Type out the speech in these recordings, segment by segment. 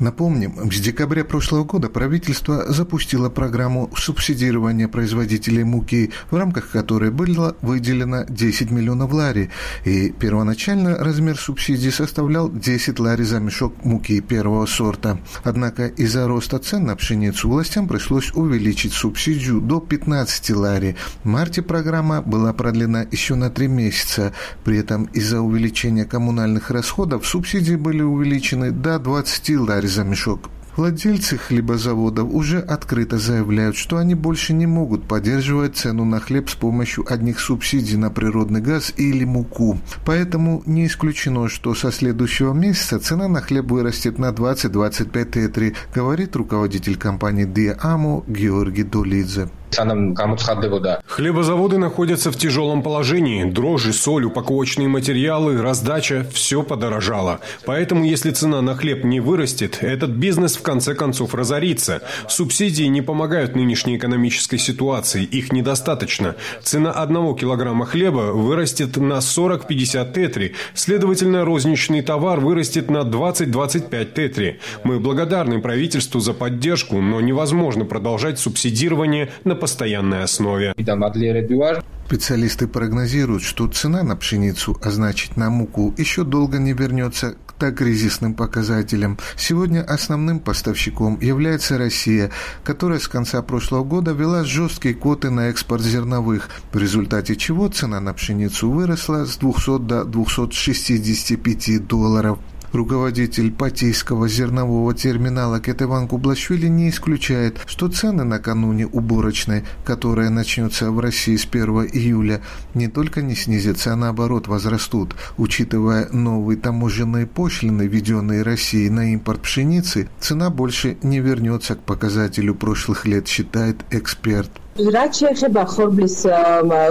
Напомним, с декабря прошлого года правительство запустило программу субсидирования производителей муки, в рамках которой было выделено 10 миллионов лари, и первоначально размер субсидий составлял 10 лари за мешок муки первого сорта. Однако из-за роста цен на пшеницу властям пришлось увеличить субсидию до 15 лари. В марте программа была продлена еще на 3 месяца. При этом из-за увеличения коммунальных расходов субсидии были увеличены до 20 лари за мешок. Владельцы хлебозаводов уже открыто заявляют, что они больше не могут поддерживать цену на хлеб с помощью одних субсидий на природный газ или муку. Поэтому не исключено, что со следующего месяца цена на хлеб вырастет на 20-25 тетри, говорит руководитель компании Диамо Георгий Долидзе. Хлебозаводы находятся в тяжелом положении. Дрожжи, соль, упаковочные материалы, раздача – все подорожало. Поэтому, если цена на хлеб не вырастет, этот бизнес в конце концов разорится. Субсидии не помогают нынешней экономической ситуации, их недостаточно. Цена одного килограмма хлеба вырастет на 40-50 тетри. Следовательно, розничный товар вырастет на 20-25 тетри. Мы благодарны правительству за поддержку, но невозможно продолжать субсидирование на постоянной основе. Специалисты прогнозируют, что цена на пшеницу, а значит на муку, еще долго не вернется к так кризисным показателям. Сегодня основным поставщиком является Россия, которая с конца прошлого года вела жесткие квоты на экспорт зерновых, в результате чего цена на пшеницу выросла с 200 до 265 долларов. Руководитель Патейского зернового терминала Кетеван Кублашвили не исключает, что цены накануне уборочной, которая начнется в России с 1 июля, не только не снизятся, а наоборот возрастут. Учитывая новые таможенные пошлины, введенные Россией на импорт пшеницы, цена больше не вернется к показателю прошлых лет, считает эксперт.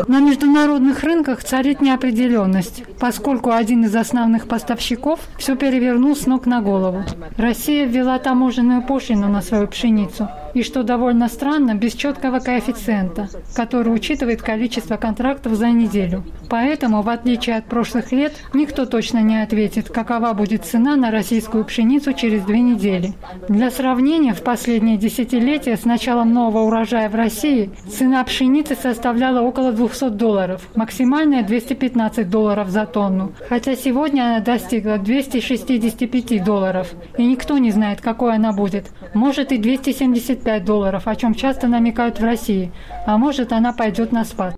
На международных рынках царит неопределенность, поскольку один из основных поставщиков все перевернул с ног на голову. Россия ввела таможенную пошлину на свою пшеницу – и, что довольно странно, без четкого коэффициента, который учитывает количество контрактов за неделю. Поэтому, в отличие от прошлых лет, никто точно не ответит, какова будет цена на российскую пшеницу через две недели. Для сравнения, в последние десятилетия с началом нового урожая в России цена пшеницы составляла около 200 долларов, максимальная 215 долларов за тонну, хотя сегодня она достигла 265 долларов, и никто не знает, какой она будет. Может и 275 5 долларов, о чем часто намекают в России, а может она пойдет на спад.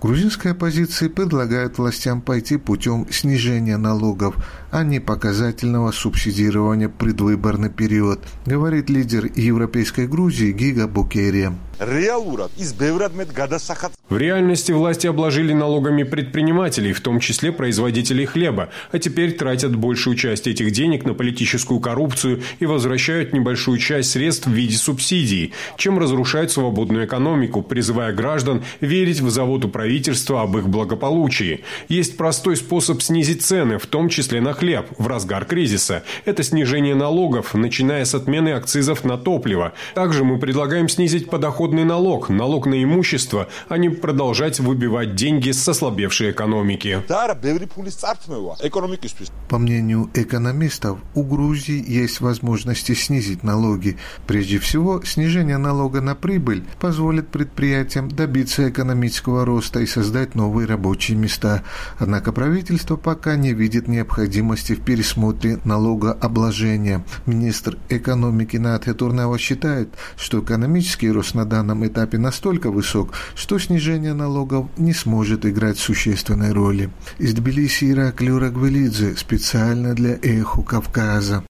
Грузинская оппозиция предлагает властям пойти путем снижения налогов, а не показательного субсидирования предвыборный период, говорит лидер Европейской Грузии Гига Букерия. В реальности власти обложили налогами предпринимателей, в том числе производителей хлеба, а теперь тратят большую часть этих денег на политическую коррупцию и возвращают небольшую часть средств в виде субсидий, чем разрушают свободную экономику, призывая граждан верить в заботу правительства об их благополучии. Есть простой способ снизить цены, в том числе на хлеб, в разгар кризиса. Это снижение налогов, начиная с отмены акцизов на топливо. Также мы предлагаем снизить подоходный подоходный налог, налог на имущество, а не продолжать выбивать деньги с ослабевшей экономики. По мнению экономистов, у Грузии есть возможности снизить налоги. Прежде всего, снижение налога на прибыль позволит предприятиям добиться экономического роста и создать новые рабочие места. Однако правительство пока не видит необходимости в пересмотре налогообложения. Министр экономики Натхе Турнава считает, что экономический рост на данном этапе настолько высок, что снижение налогов не сможет играть существенной роли. Из Тбилиси Ираклио Рагвелидзе специально для «Эхо Кавказа».